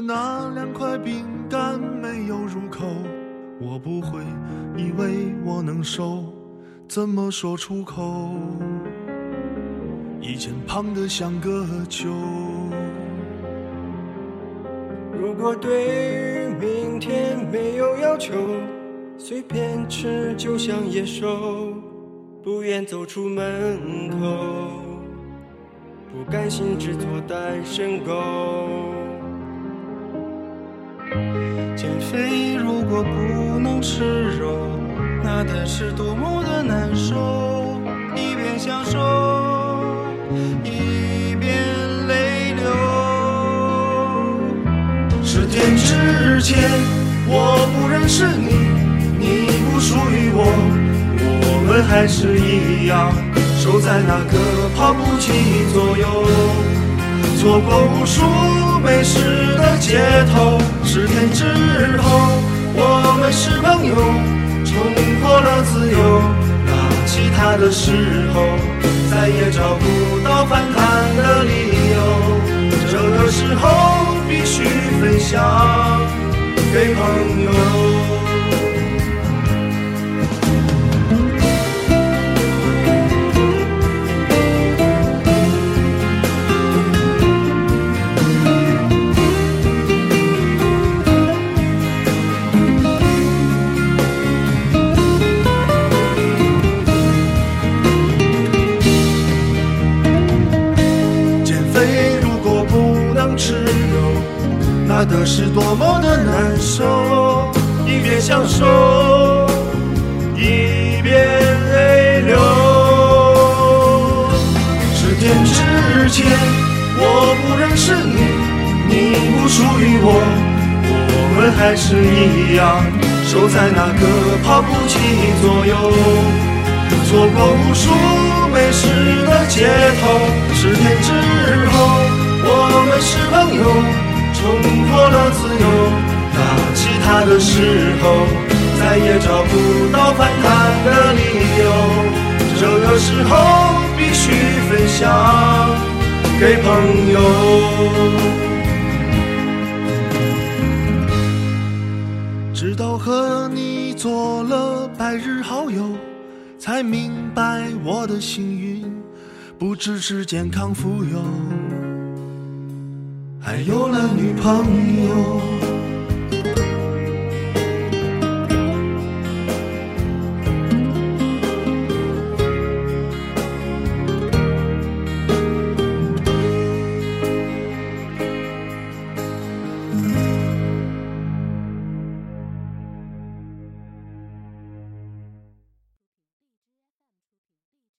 那两块饼干没有入口，我不会以为我能瘦，怎么说出口？以前胖得像个球。如果对于明天没有要求，随便吃就像野兽，不愿走出门口，不甘心只做单身狗。减肥如果不能吃肉，那得是多么的难受！一边享受，一边泪流。十天之前我不认识你，你不属于我，我们还是一样守在那个跑步机左右，错过无数美食的街头。十天之后我们是朋友，重获了自由。拿起他的时候，再也找不到反弹的理由。这个时候必须分享给朋友。的是多么的难受！一边享受，一边泪流。十天之前我不认识你，你不属于我，我们还是一样守在那个跑步机左右。错过无数美食的街头，的时候，再也找不到反弹的理由。这个时候必须分享给朋友。直到和你做了百日好友。才明白我的幸运不只是健康富有，还有了女朋友。